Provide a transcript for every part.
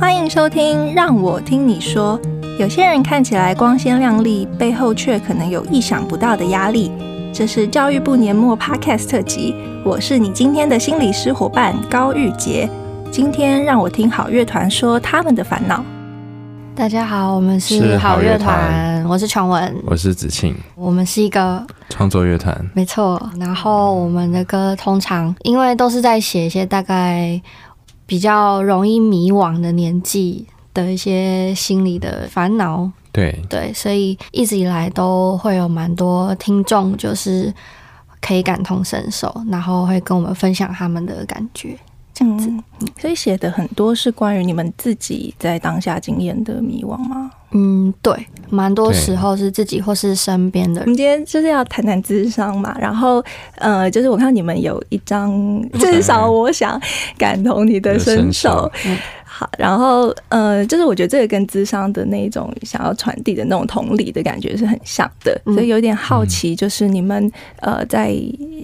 欢迎收听《让我听你说》。有些人看起来光鲜亮丽，背后却可能有意想不到的压力。这是教育部年末 Podcast 特辑，我是你今天的心理师伙伴高玉洁。今天让我听好乐团说他们的烦恼。大家好，我们是好乐团，我是琼文，我是子庆，我们是一个创作乐团，没错。然后我们的歌通常因为都是在写一些大概比较容易迷惘的年纪的一些心理的烦恼，对对，所以一直以来都会有蛮多听众就是可以感同身受，然后会跟我们分享他们的感觉。这样子，所以写的很多是关于你们自己在当下经验的迷惘吗？嗯，对，蛮多时候是自己或是身边的人。我们今天就是要谈谈智商嘛，然后呃，就是我看到你们有一张，至少我想感同你的身受。好，然后呃，就是我觉得这个跟智商的那种想要传递的那种同理的感觉是很像的，所以有点好奇，就是你们呃在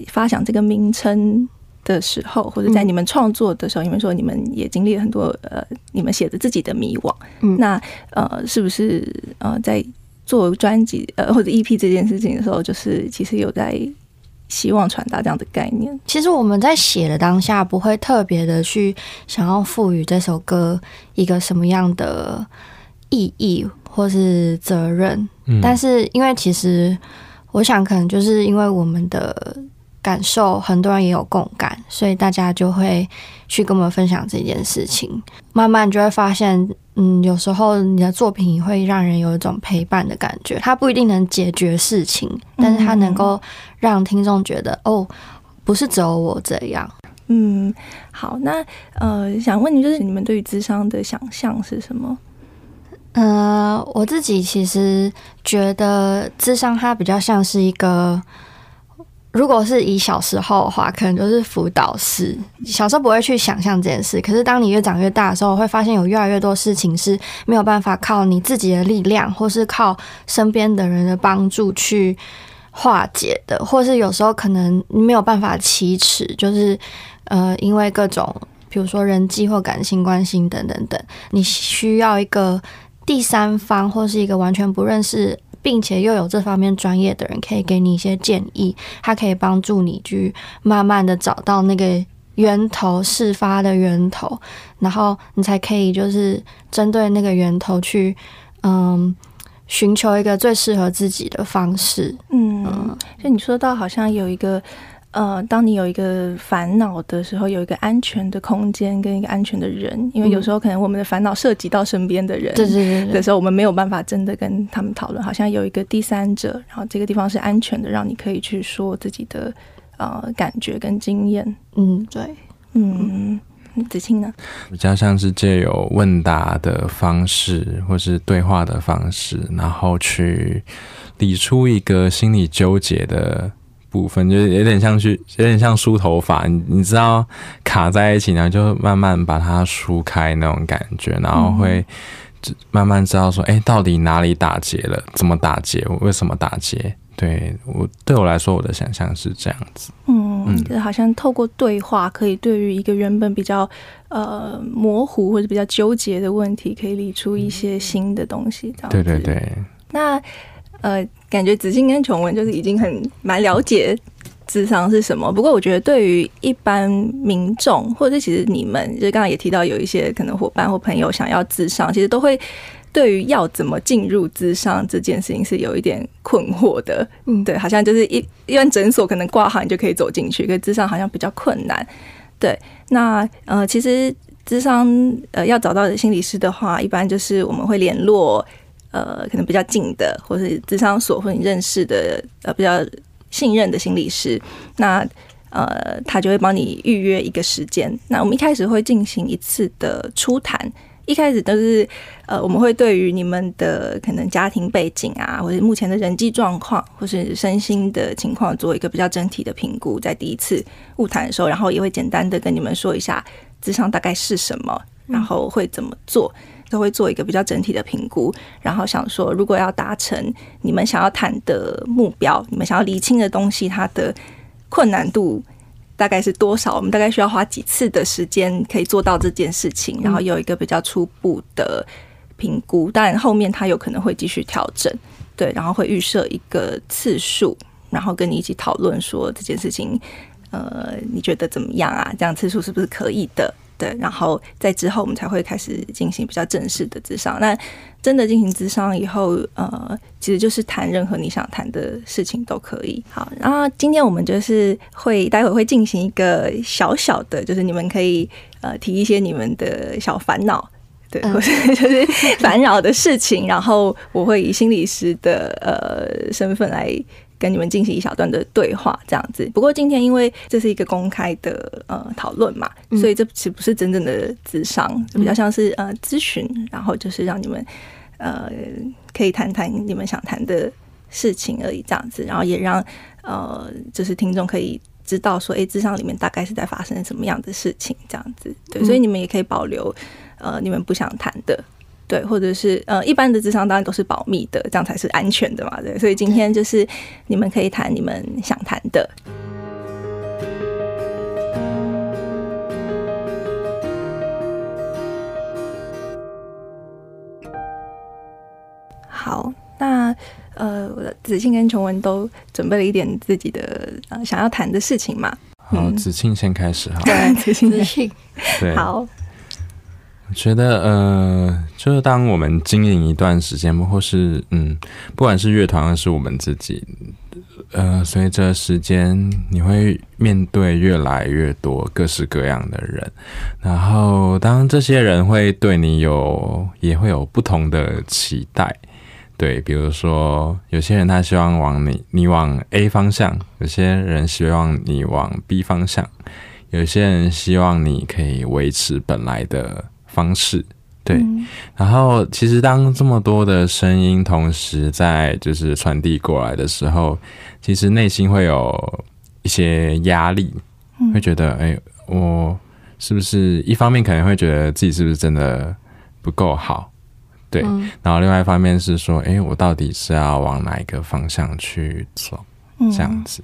发想这个名称的时候，或者在你们创作的时候，你们说你们也经历了很多呃，你们写的自己的迷惘。嗯，那呃，是不是呃，在做专辑呃或者 EP 这件事情的时候，就是其实有在希望传达这样的概念？其实我们在写的当下，不会特别的去想要赋予这首歌一个什么样的意义或是责任。嗯，但是因为其实我想，可能就是因为我们的。感受很多人也有共感，所以大家就会去跟我们分享这件事情。慢慢就会发现，嗯，有时候你的作品会让人有一种陪伴的感觉。它不一定能解决事情，但是它能够让听众觉得，哦，不是只有我这样。嗯，好，那呃，想问你，就是你们对于智商的想象是什么？呃，我自己其实觉得智商它比较像是一个。如果是以小时候的话，可能就是辅导室。小时候不会去想象这件事，可是当你越长越大的时候，会发现有越来越多事情是没有办法靠你自己的力量，或是靠身边的人的帮助去化解的，或是有时候可能没有办法启齿，就是呃，因为各种比如说人际或感情关系等等等，你需要一个第三方或是一个完全不认识。并且又有这方面专业的人可以给你一些建议，他可以帮助你去慢慢的找到那个源头，事发的源头，然后你才可以就是针对那个源头去，嗯，寻求一个最适合自己的方式。嗯，就你说到好像有一个。呃，当你有一个烦恼的时候，有一个安全的空间跟一个安全的人，因为有时候可能我们的烦恼涉及到身边的人，对对对，的时候我们没有办法真的跟他们讨论，好像有一个第三者，然后这个地方是安全的，让你可以去说自己的呃感觉跟经验。嗯，对，嗯，子清呢？比较像是借由问答的方式，或是对话的方式，然后去理出一个心理纠结的。部分就是有点像去，有点像梳头发，你你知道卡在一起，然后就慢慢把它梳开那种感觉，然后会慢慢知道说，哎、欸，到底哪里打结了？怎么打结？为什么打结？对我对我来说，我的想象是这样子。嗯嗯，就好像透过对话，可以对于一个原本比较呃模糊或者比较纠结的问题，可以理出一些新的东西。这样子。对对对。那。呃，感觉子欣跟琼文就是已经很蛮了解智商是什么。不过，我觉得对于一般民众，或者是其实你们，就是刚刚也提到有一些可能伙伴或朋友想要智商，其实都会对于要怎么进入咨商这件事情是有一点困惑的。嗯，对，好像就是一一般诊所可能挂号你就可以走进去，可是咨商好像比较困难。对，那呃，其实咨商呃要找到心理师的话，一般就是我们会联络。呃，可能比较近的，或是智商所，或你认识的呃比较信任的心理师，那呃他就会帮你预约一个时间。那我们一开始会进行一次的初谈，一开始都是呃我们会对于你们的可能家庭背景啊，或者目前的人际状况，或是身心的情况做一个比较整体的评估，在第一次晤谈的时候，然后也会简单的跟你们说一下智商大概是什么，然后会怎么做。都会做一个比较整体的评估，然后想说，如果要达成你们想要谈的目标，你们想要厘清的东西，它的困难度大概是多少？我们大概需要花几次的时间可以做到这件事情，然后有一个比较初步的评估。但后面他有可能会继续调整，对，然后会预设一个次数，然后跟你一起讨论说这件事情，呃，你觉得怎么样啊？这样次数是不是可以的？对，然后在之后我们才会开始进行比较正式的咨商。那真的进行咨商以后，呃，其实就是谈任何你想谈的事情都可以。好，然后今天我们就是会待会会进行一个小小的，就是你们可以呃提一些你们的小烦恼，对，或 者就是烦扰的事情，然后我会以心理师的呃身份来。跟你们进行一小段的对话，这样子。不过今天因为这是一个公开的呃讨论嘛，所以这其实不是真正的咨商，比较像是呃咨询，然后就是让你们呃可以谈谈你们想谈的事情而已，这样子。然后也让呃就是听众可以知道说，哎，智商里面大概是在发生什么样的事情，这样子。对，所以你们也可以保留呃你们不想谈的。对，或者是呃，一般的智商当然都是保密的，这样才是安全的嘛。对，所以今天就是你们可以谈你们想谈的。好，那呃，我的子庆跟琼文都准备了一点自己的呃想要谈的事情嘛。好，子庆先开始哈。对，子庆，子庆，对，好。我觉得，呃，就是当我们经营一段时间，或是嗯，不管是乐团还是我们自己，呃，随着时间，你会面对越来越多各式各样的人，然后当这些人会对你有，也会有不同的期待，对，比如说有些人他希望往你，你往 A 方向，有些人希望你往 B 方向，有些人希望你可以维持本来的。方式。对，嗯、然后其实当这么多的声音同时在就是传递过来的时候，其实内心会有一些压力，嗯、会觉得哎，我是不是一方面可能会觉得自己是不是真的不够好，对，嗯、然后另外一方面是说，哎，我到底是要往哪一个方向去走，这样子。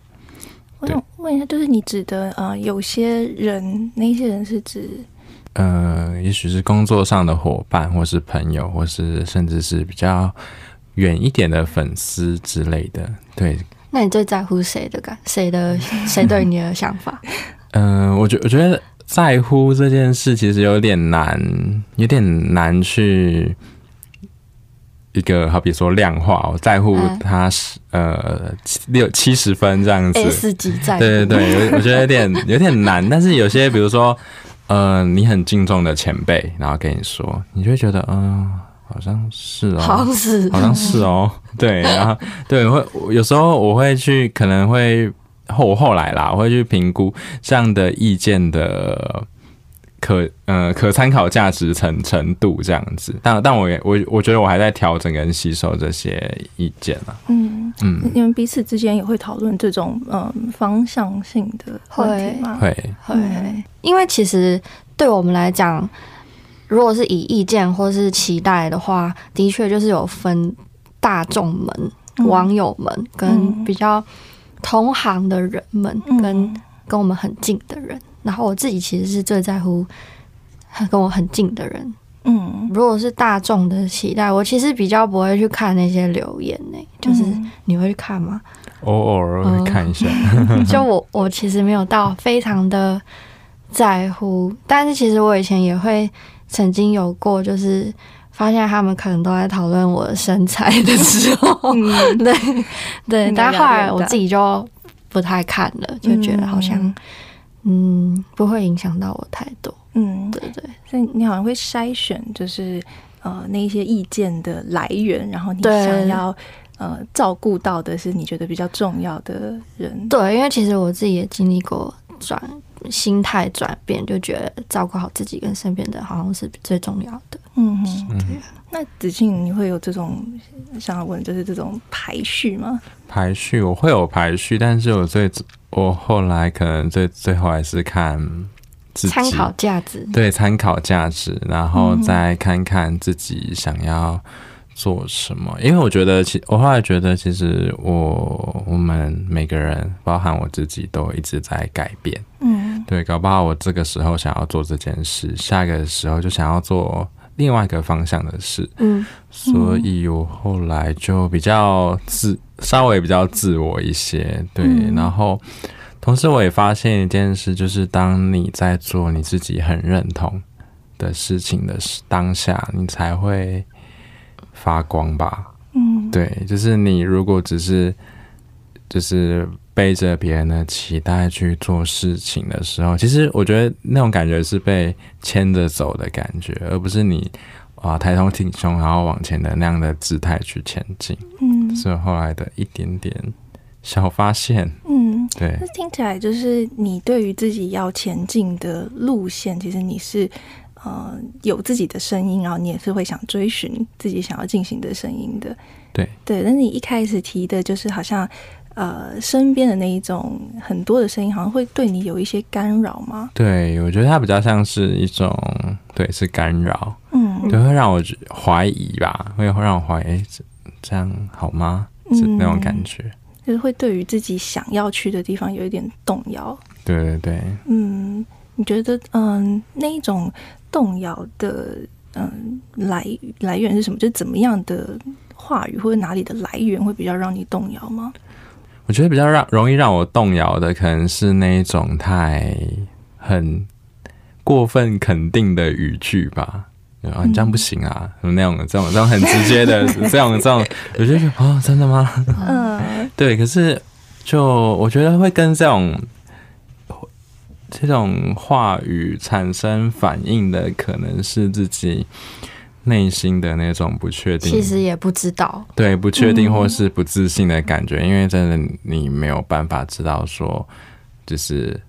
我想问一下，就是你指的呃，有些人，那些人是指？呃，也许是工作上的伙伴，或是朋友，或是甚至是比较远一点的粉丝之类的。对，那你最在乎谁的感？谁的？谁对你的想法？嗯、呃，我觉我觉得在乎这件事其实有点难，有点难去一个好比说量化。我在乎他是、嗯、呃六七十分这样子，S 级在乎。对对对，我我觉得有点有点难。但是有些比如说。呃，你很敬重的前辈，然后跟你说，你就会觉得，嗯、呃，好像是哦，好像是，好像是哦，对，然后对，会有时候我会去，可能会后后来啦，我会去评估这样的意见的。可呃可参考价值程程度这样子，但但我也我我觉得我还在调整跟吸收这些意见啊。嗯嗯，你们彼此之间也会讨论这种嗯方向性的问题吗？会会，因为其实对我们来讲，如果是以意见或是期待的话，的确就是有分大众们、嗯、网友们跟比较同行的人们，跟、嗯、跟我们很近的人。然后我自己其实是最在乎跟我很近的人，嗯，如果是大众的期待，我其实比较不会去看那些留言呢。就是你会去看吗？偶尔会看一下。就我我其实没有到非常的在乎，但是其实我以前也会曾经有过，就是发现他们可能都在讨论我的身材的时候，嗯、对 对，但后来我自己就不太看了，就觉得好像。嗯，不会影响到我太多。嗯，对对，所以你好像会筛选，就是呃那一些意见的来源，然后你想要呃照顾到的是你觉得比较重要的人。对，因为其实我自己也经历过转心态转变，就觉得照顾好自己跟身边的好像是最重要的。嗯哼，对。那子庆，你会有这种想要问，就是这种排序吗？排序，我会有排序，但是我最。我后来可能最最后还是看自己参考价值，对参考价值，然后再看看自己想要做什么？因为我觉得，其我后来觉得，其实我我们每个人，包含我自己，都一直在改变。嗯，对，搞不好我这个时候想要做这件事，下一个时候就想要做另外一个方向的事。嗯，所以我后来就比较自，稍微比较自我一些。对，嗯、然后同时我也发现一件事，就是当你在做你自己很认同的事情的当下，你才会发光吧？嗯，对，就是你如果只是就是背着别人的期待去做事情的时候，其实我觉得那种感觉是被牵着走的感觉，而不是你啊抬头挺胸然后往前的那样的姿态去前进。嗯，是后来的一点点小发现。嗯，对，那听起来就是你对于自己要前进的路线，其实你是。呃，有自己的声音，然后你也是会想追寻自己想要进行的声音的。对对，但是你一开始提的就是好像呃身边的那一种很多的声音，好像会对你有一些干扰吗？对，我觉得它比较像是一种，对，是干扰。嗯，对，会让我怀疑吧，会让我怀疑，这样好吗？是那种感觉，嗯，就是会对于自己想要去的地方有一点动摇。对对对，嗯，你觉得嗯那一种。动摇的嗯来来源是什么？就是怎么样的话语或者哪里的来源会比较让你动摇吗？我觉得比较让容易让我动摇的，可能是那一种太很过分肯定的语句吧。啊，你这样不行啊，什么那种这种这种很直接的 这种这种，我觉得哦，真的吗？嗯，对。可是就我觉得会跟这种。这种话语产生反应的，可能是自己内心的那种不确定，其实也不知道，对，不确定或是不自信的感觉，嗯、因为真的你没有办法知道说，就是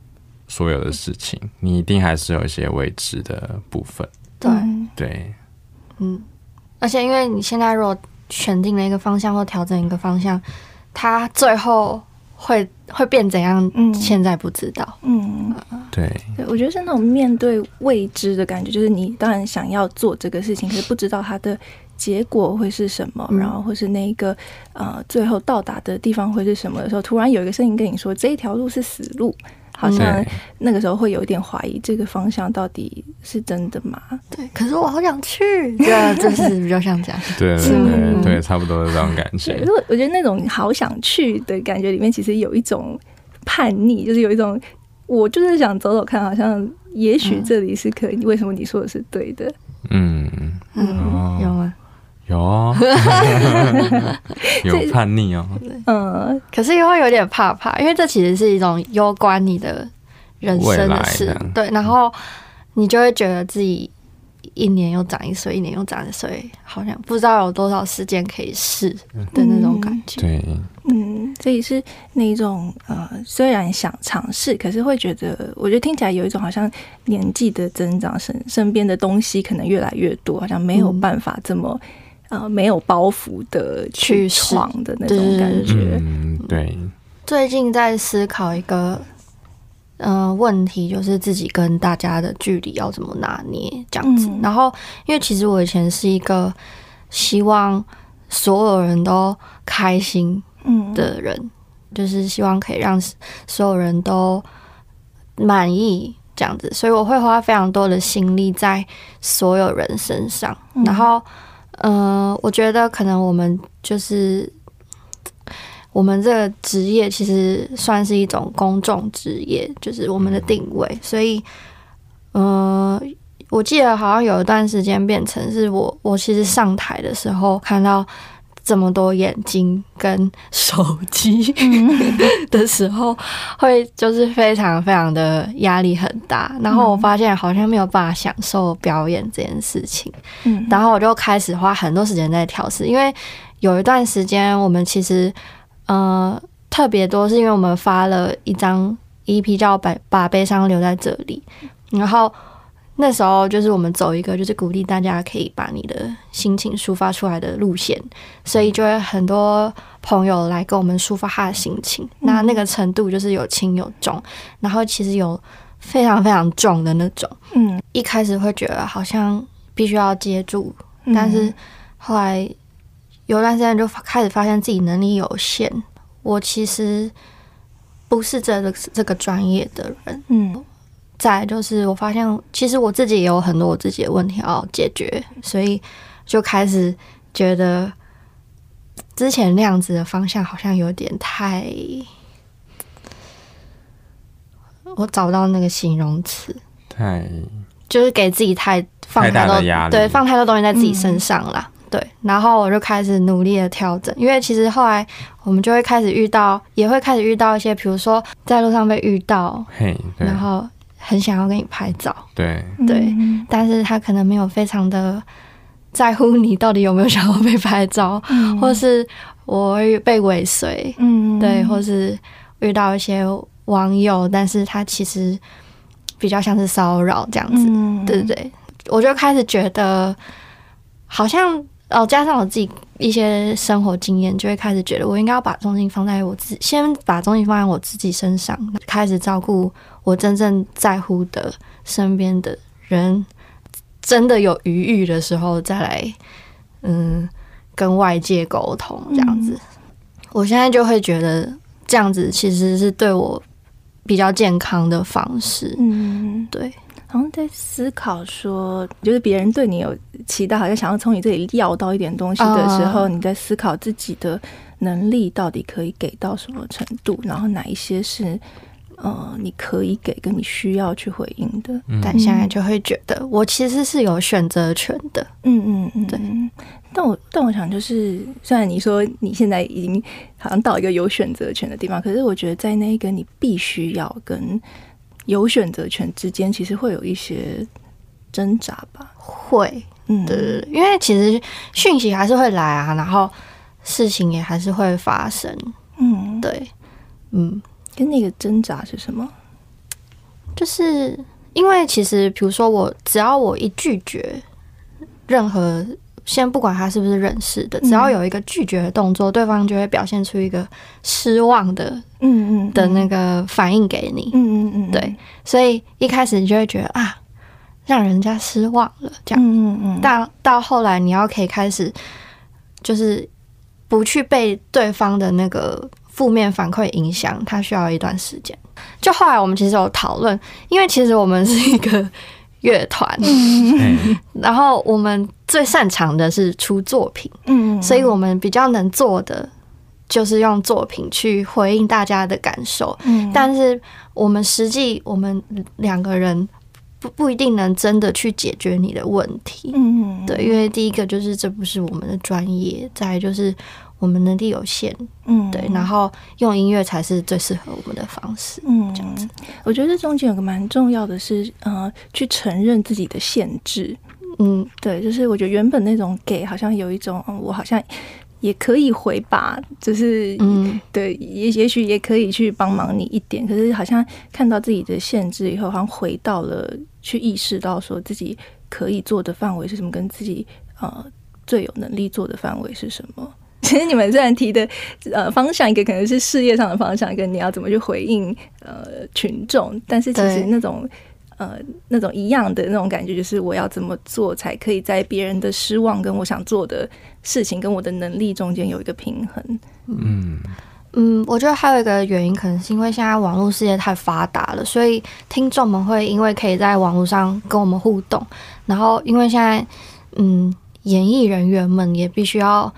所有的事情，你一定还是有一些未知的部分，对。对，嗯，而且因为你现在如果选定了一个方向或调整一个方向，它最后。会会变怎样？嗯，现在不知道。嗯，对，对，我觉得是那种面对未知的感觉，就是你当然想要做这个事情，可是不知道它的结果会是什么，嗯、然后或是那一个呃最后到达的地方会是什么的时候，突然有一个声音跟你说这一条路是死路。好像那个时候会有一点怀疑，这个方向到底是真的吗？对，可是我好想去，对啊，就是比较像这样。对对对对，差不多是这种感觉。我我觉得那种好想去的感觉里面，其实有一种叛逆，就是有一种我就是想走走看，好像也许这里是可以。为什么你说的是对的？嗯嗯，有吗？有啊，有叛逆哦。嗯，可是又会有点怕怕，因为这其实是一种攸关你的人生的事。对，然后你就会觉得自己一年又长一岁，一年又长一岁，好像不知道有多少时间可以试的那种感觉。对，嗯，所以是那种呃，虽然想尝试，可是会觉得，我觉得听起来有一种好像年纪的增长，身身边的东西可能越来越多，好像没有办法这么。呃，没有包袱的去闯的那种感觉。嗯，对。最近在思考一个呃问题，就是自己跟大家的距离要怎么拿捏这样子。嗯、然后，因为其实我以前是一个希望所有人都开心的人，嗯、就是希望可以让所有人都满意这样子，所以我会花非常多的心力在所有人身上，嗯、然后。嗯、呃，我觉得可能我们就是我们这个职业其实算是一种公众职业，就是我们的定位。所以，嗯、呃，我记得好像有一段时间变成是我，我其实上台的时候看到。这么多眼睛跟手机 的时候，会就是非常非常的压力很大。然后我发现好像没有办法享受表演这件事情。嗯，然后我就开始花很多时间在调试，因为有一段时间我们其实呃特别多，是因为我们发了一张 EP 叫《把把悲伤留在这里》，然后。那时候就是我们走一个，就是鼓励大家可以把你的心情抒发出来的路线，所以就会很多朋友来跟我们抒发他的心情。那那个程度就是有轻有重，然后其实有非常非常重的那种。嗯，一开始会觉得好像必须要接住，但是后来有段时间就开始发现自己能力有限，我其实不是这个这个专业的人。嗯，再来就是我发现，其实我自己也有很多我自己的问题要解决，所以就开始觉得之前那样子的方向好像有点太，我找不到那个形容词，太就是给自己太放太太多大的压力对，放太多东西在自己身上了。嗯对，然后我就开始努力的调整，因为其实后来我们就会开始遇到，也会开始遇到一些，比如说在路上被遇到，然后很想要跟你拍照，对，对，嗯但是他可能没有非常的在乎你到底有没有想要被拍照，嗯。或是我被尾随，嗯。对，或是遇到一些网友，但是他其实比较像是骚扰这样子，嗯。对对对，我就开始觉得好像。哦，加上我自己一些生活经验，就会开始觉得我应该要把重心放在我自己，先把重心放在我自己身上，开始照顾我真正在乎的身边的人。真的有余裕的时候，再来嗯跟外界沟通这样子。我现在就会觉得这样子其实是对我比较健康的方式。嗯，对。然后在思考说，就是别人对你有期待，好像想要从你这里要到一点东西的时候，uh, 你在思考自己的能力到底可以给到什么程度，然后哪一些是呃你可以给跟你需要去回应的。嗯、但现在就会觉得我其实是有选择权的。嗯嗯嗯，对。但我但我想就是，虽然你说你现在已经好像到一个有选择权的地方，可是我觉得在那个你必须要跟。有选择权之间，其实会有一些挣扎吧？会，嗯，对对对，因为其实讯息还是会来啊，然后事情也还是会发生，嗯，对，嗯，跟那个挣扎是什么？就是因为其实，比如说我只要我一拒绝任何。先不管他是不是认识的，只要有一个拒绝的动作，嗯、对方就会表现出一个失望的，嗯嗯的那个反应给你，嗯嗯嗯，对，所以一开始你就会觉得啊，让人家失望了，这样，嗯嗯，到到后来你要可以开始，就是不去被对方的那个负面反馈影响，它需要一段时间。就后来我们其实有讨论，因为其实我们是一个。乐团，嗯、然后我们最擅长的是出作品，嗯，所以我们比较能做的就是用作品去回应大家的感受，嗯，但是我们实际我们两个人不不一定能真的去解决你的问题，嗯，对，因为第一个就是这不是我们的专业，再就是。我们能力有限，嗯，对，然后用音乐才是最适合我们的方式，嗯，这样子。我觉得这中间有个蛮重要的是，呃，去承认自己的限制，嗯，对，就是我觉得原本那种给好像有一种，嗯，我好像也可以回吧，就是，嗯，对，也也许也可以去帮忙你一点，可是好像看到自己的限制以后，好像回到了去意识到说自己可以做的范围是什么，跟自己呃最有能力做的范围是什么。其实你们虽然提的呃方向，一个可能是事业上的方向，跟你要怎么去回应呃群众，但是其实那种呃那种一样的那种感觉，就是我要怎么做才可以在别人的失望跟我想做的事情跟我的能力中间有一个平衡。嗯嗯，我觉得还有一个原因，可能是因为现在网络世界太发达了，所以听众们会因为可以在网络上跟我们互动，然后因为现在嗯演艺人员们也必须要。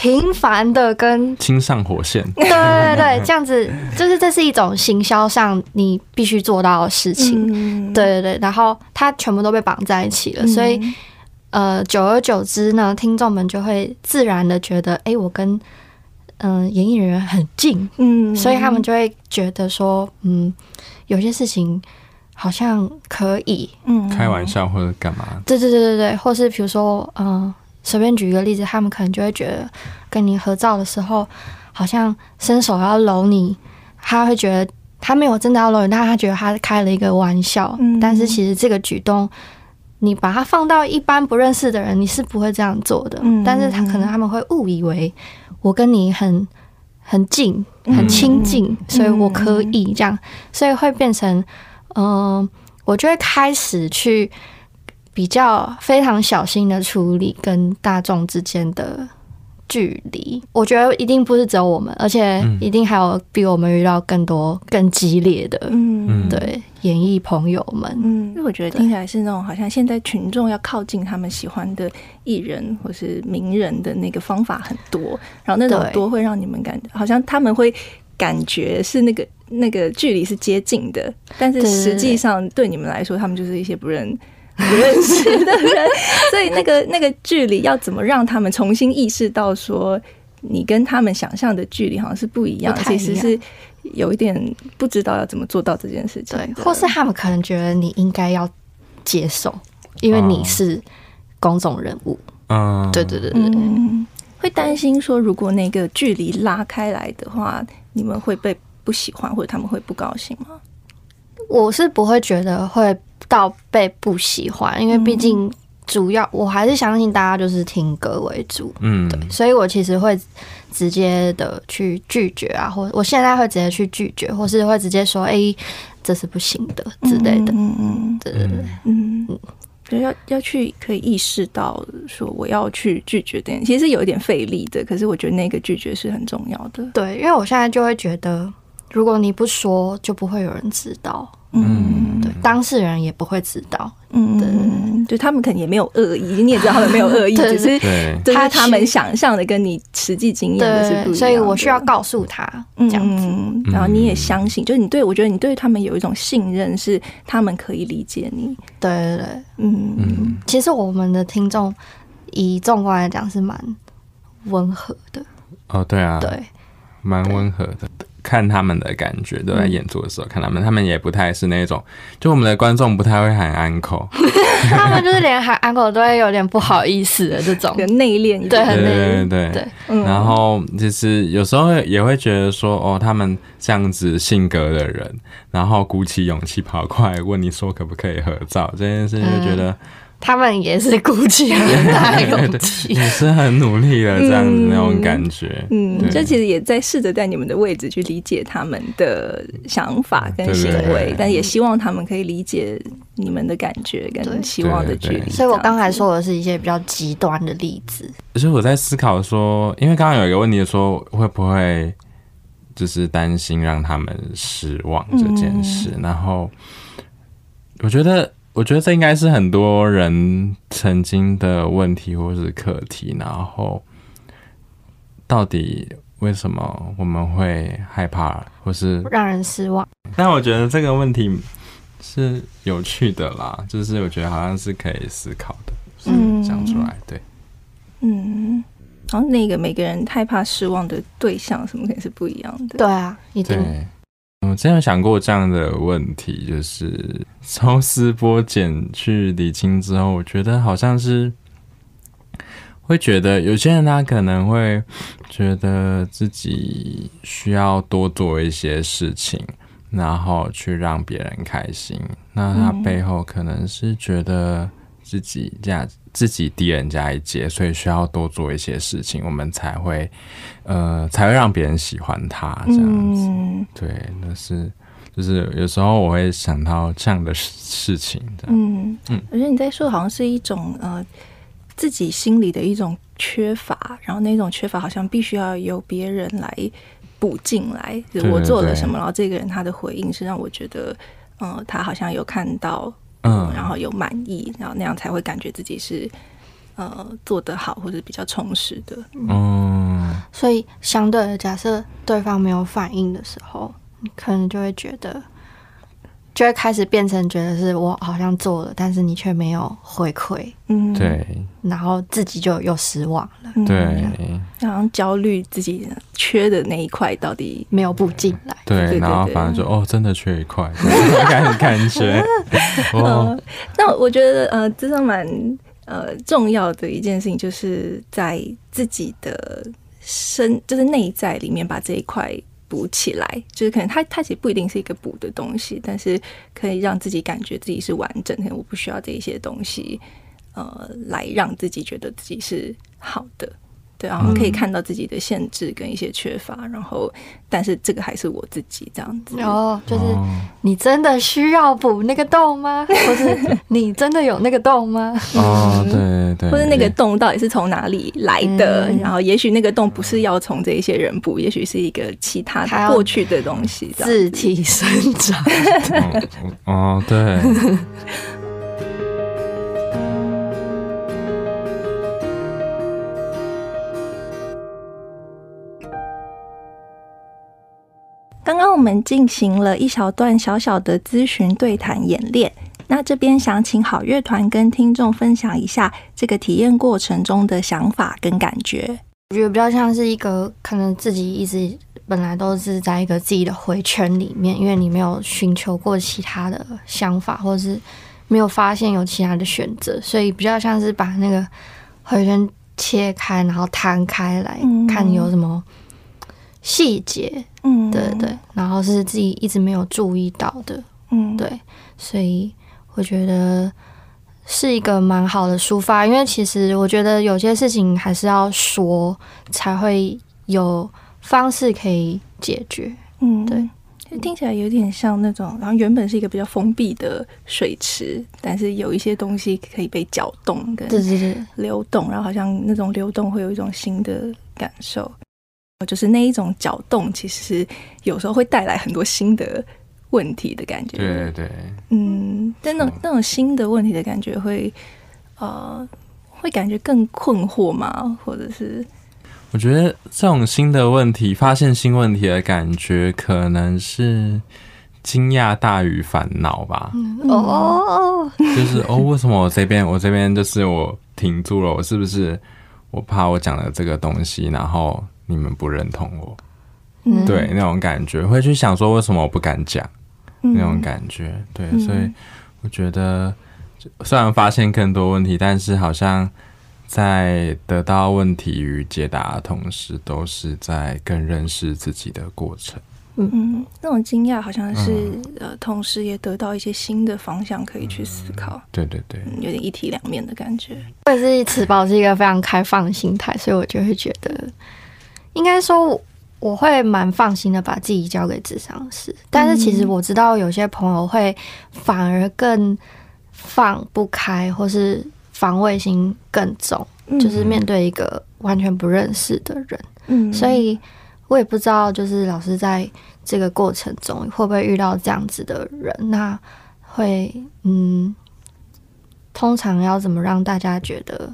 频繁的跟亲上火线，对对对，这样子就是这是一种行销上你必须做到的事情，嗯、对对对，然后它全部都被绑在一起了，嗯、所以呃，久而久之呢，听众们就会自然的觉得，哎，我跟嗯、呃、演艺人员很近，嗯，所以他们就会觉得说，嗯，有些事情好像可以，嗯，开玩笑或者干嘛，对对对对对，或是比如说，嗯、呃。随便举一个例子，他们可能就会觉得跟你合照的时候，好像伸手要搂你，他会觉得他没有真的要搂你，但他觉得他开了一个玩笑。嗯、但是其实这个举动，你把它放到一般不认识的人，你是不会这样做的。嗯、但是他可能他们会误以为我跟你很很近、很亲近，嗯、所以我可以这样，所以会变成，嗯、呃，我就会开始去。比较非常小心的处理跟大众之间的距离，我觉得一定不是只有我们，而且一定还有比我们遇到更多更激烈的，嗯，对，演艺朋友们，嗯，因为我觉得听起来是那种好像现在群众要靠近他们喜欢的艺人或是名人的那个方法很多，然后那种多会让你们感觉好像他们会感觉是那个那个距离是接近的，但是实际上对你们来说，他们就是一些不认。不认识的人，所以那个那个距离要怎么让他们重新意识到说，你跟他们想象的距离好像是不一样，其实是有一点不知道要怎么做到这件事情。对，或是他们可能觉得你应该要接受，因为你是公众人物。嗯，对对对对，嗯，会担心说，如果那个距离拉开来的话，你们会被不喜欢，或者他们会不高兴吗？我是不会觉得会。到被不喜欢，因为毕竟主要我还是相信大家就是听歌为主，嗯，对，所以我其实会直接的去拒绝啊，或我现在会直接去拒绝，或是会直接说，哎、欸，这是不行的之类的，嗯嗯，对对对，嗯。嗯，就要要去可以意识到说我要去拒绝的，其实有一点费力的，可是我觉得那个拒绝是很重要的，对，因为我现在就会觉得，如果你不说，就不会有人知道。嗯，对，当事人也不会知道，嗯，对，就他们可能也没有恶意，你也知道他们没有恶意，只是他他们想象的跟你实际经验的是不一样，所以我需要告诉他这样子，然后你也相信，就是你对我觉得你对他们有一种信任，是他们可以理解你，对对对，嗯，其实我们的听众以纵观来讲是蛮温和的，哦，对啊，对，蛮温和的。看他们的感觉，都在演出的时候、嗯、看他们，他们也不太是那种，就我们的观众不太会喊 uncle，他们就是连喊 uncle 都会有点不好意思的这种，很内敛，对，很内敛，对对对。然后就是有时候也会觉得说，哦，他们这样子性格的人，然后鼓起勇气跑过来问你说可不可以合照，这件事情就觉得。嗯他们也是鼓起很大勇气，也是很努力的这样子那种感觉。嗯，就其实也在试着在你们的位置去理解他们的想法跟行为，但也希望他们可以理解你们的感觉跟希望的距离。所以我刚才说的是一些比较极端的例子。其实我在思考说，因为刚刚有一个问题说，会不会就是担心让他们失望这件事？然后我觉得。我觉得这应该是很多人曾经的问题或是课题，然后到底为什么我们会害怕或是让人失望？但我觉得这个问题是有趣的啦，就是我觉得好像是可以思考的，嗯，讲出来，对，嗯，然后那个每个人害怕失望的对象什么肯定是不一样的，对啊，一定。我之前有想过这样的问题，就是抽丝剥茧去理清之后，我觉得好像是会觉得有些人他可能会觉得自己需要多做一些事情，然后去让别人开心。那他背后可能是觉得自己这样。自己低人家一截，所以需要多做一些事情，我们才会，呃，才会让别人喜欢他这样子。嗯、对，那是就是有时候我会想到这样的事情的。嗯嗯，而且你在说好像是一种呃自己心里的一种缺乏，然后那种缺乏好像必须要由别人来补进来。就是、我做了什么，然后这个人他的回应是让我觉得，呃，他好像有看到。嗯，然后有满意，然后那样才会感觉自己是呃做得好或者比较充实的。嗯，所以相对的，假设对方没有反应的时候，你可能就会觉得。就会开始变成觉得是我好像做了，但是你却没有回馈，嗯，对，然后自己就又失望了，对，然后焦虑自己缺的那一块到底没有补进来，对，然后反而说哦，真的缺一块，感感觉。哦，那我觉得呃，这是蛮呃重要的一件事情，就是在自己的身，就是内在里面把这一块。补起来，就是可能它它其实不一定是一个补的东西，但是可以让自己感觉自己是完整的。我不需要这一些东西，呃，来让自己觉得自己是好的。对，然后可以看到自己的限制跟一些缺乏，然后但是这个还是我自己这样子。哦，就是你真的需要补那个洞吗？或是你真的有那个洞吗？哦，对对，或者那个洞到底是从哪里来的？嗯、然后也许那个洞不是要从这一些人补，也许是一个其他的过去的东西，自体生长。哦，对。我们进行了一小段小小的咨询对谈演练，那这边想请好乐团跟听众分享一下这个体验过程中的想法跟感觉。我觉得比较像是一个可能自己一直本来都是在一个自己的回圈里面，因为你没有寻求过其他的想法，或者是没有发现有其他的选择，所以比较像是把那个回圈切开，然后摊开来看有什么。细节，嗯，对对，然后是自己一直没有注意到的，嗯，对，所以我觉得是一个蛮好的抒发，因为其实我觉得有些事情还是要说才会有方式可以解决，嗯，对，听起来有点像那种，然后原本是一个比较封闭的水池，但是有一些东西可以被搅动，跟对对对，流动，然后好像那种流动会有一种新的感受。就是那一种搅动，其实有时候会带来很多新的问题的感觉。对对对，嗯，但那种那种新的问题的感觉会，呃，会感觉更困惑吗？或者是？我觉得这种新的问题，发现新问题的感觉，可能是惊讶大于烦恼吧。哦，就是哦，为什么我这边我这边就是我停住了？我是不是我怕我讲了这个东西，然后？你们不认同我，嗯、对那种感觉，会去想说为什么我不敢讲、嗯、那种感觉，对，嗯、所以我觉得虽然发现更多问题，但是好像在得到问题与解答的同时，都是在更认识自己的过程。嗯。嗯，那种惊讶好像是、嗯、呃，同时也得到一些新的方向可以去思考。嗯、对对对、嗯，有点一体两面的感觉。我也是持保持一个非常开放的心态，所以我就会觉得。应该说，我会蛮放心的把自己交给智商师，但是其实我知道有些朋友会反而更放不开，或是防卫心更重，就是面对一个完全不认识的人。嗯，所以我也不知道，就是老师在这个过程中会不会遇到这样子的人？那会，嗯，通常要怎么让大家觉得？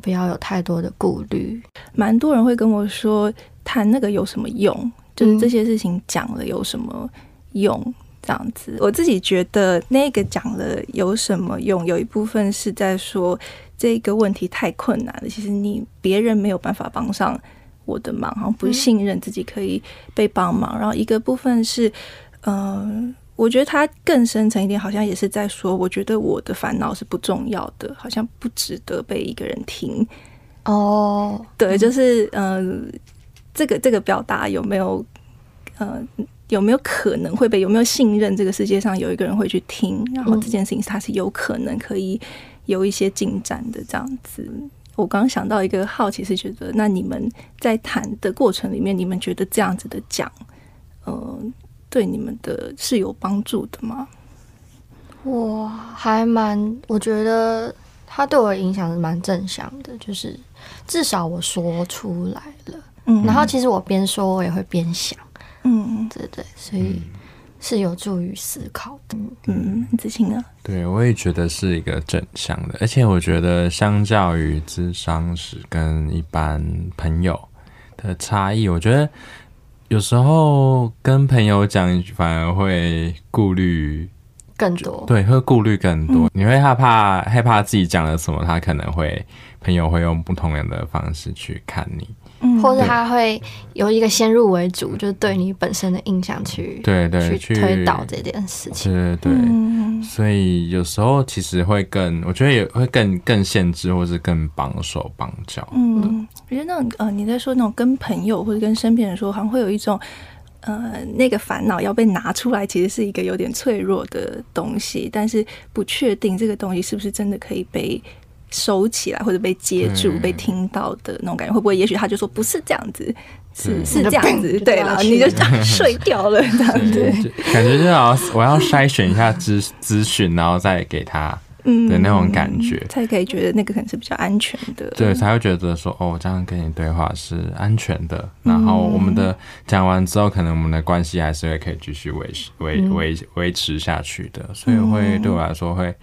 不要有太多的顾虑。蛮多人会跟我说，谈那个有什么用？就是这些事情讲了有什么用？这样子，我自己觉得那个讲了有什么用？有一部分是在说这个问题太困难了，其实你别人没有办法帮上我的忙，好像不信任自己可以被帮忙。然后一个部分是，嗯、呃。我觉得他更深层一点，好像也是在说，我觉得我的烦恼是不重要的，好像不值得被一个人听。哦，对，就是嗯、呃，这个这个表达有没有呃有没有可能会被有没有信任这个世界上有一个人会去听，然后这件事情他是有可能可以有一些进展的这样子。我刚刚想到一个好奇，是觉得那你们在谈的过程里面，你们觉得这样子的讲，嗯、呃。对你们的是有帮助的吗？我还蛮，我觉得他对我的影响是蛮正向的，就是至少我说出来了，嗯，然后其实我边说我也会边想，嗯，对对，所以是有助于思考的，嗯，子晴呢？对，我也觉得是一个正向的，而且我觉得相较于智商是跟一般朋友的差异，我觉得。有时候跟朋友讲，反而会顾虑更多。对，会顾虑更多。嗯、你会害怕，害怕自己讲了什么，他可能会朋友会用不同样的方式去看你。嗯，或者他会有一个先入为主，就是对你本身的印象去对对去推导这件事情，对对。对，嗯、所以有时候其实会更，我觉得也会更更限制，或是更绑手绑脚。嗯，我觉得那种呃，你在说那种跟朋友或者跟身边人说，好像会有一种呃，那个烦恼要被拿出来，其实是一个有点脆弱的东西，但是不确定这个东西是不是真的可以被收起来或者被接住、对。被听到的那种感觉，会不会？也许他就说不是这样子，是是这样子，就对了，你就这样 睡掉了，这样对子，就感觉就要我要筛选一下资资讯，然后再给他嗯的那种感觉，才可以觉得那个可能是比较安全的，对，才会觉得说哦，这样跟你对话是安全的。然后我们的讲完之后，可能我们的关系还是会可以继续维持维维维持下去的，所以会对我来说会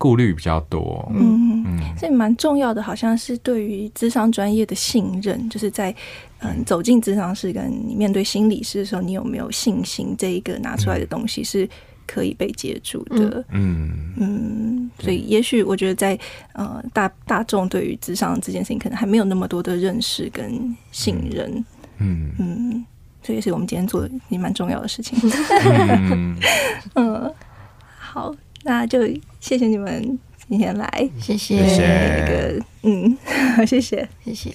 顾虑比较多。嗯。嗯，所以蛮重要的，好像是对于智商专业的信任，就是在嗯走进智商室跟你面对心理师的时候，你有没有信心这一个拿出来的东西是可以被接住的？嗯。嗯，所以也许我觉得在呃大大众对于智商这件事情，可能还没有那么多的认识跟信任。嗯。嗯，这也是我们今天做的也蛮重要的事情。嗯，嗯，好，那就谢谢你们今天来，谢谢谢谢那个，嗯，谢谢，谢谢。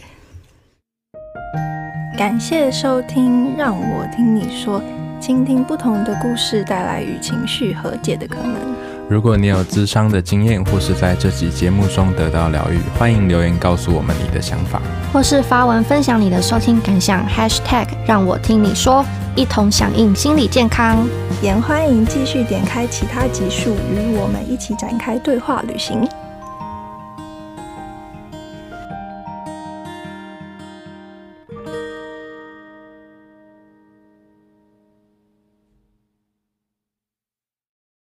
感谢收听，让我听你说，倾听不同的故事，带来与情绪和解的可能。如果你有咨商的经验，或是在这集节目中得到疗愈，欢迎留言告诉我们你的想法，或是发文分享你的收听感想，#hashtag 让我听你说，一同响应心理健康。也欢迎继续点开其他集数，与我们一起展开对话旅行。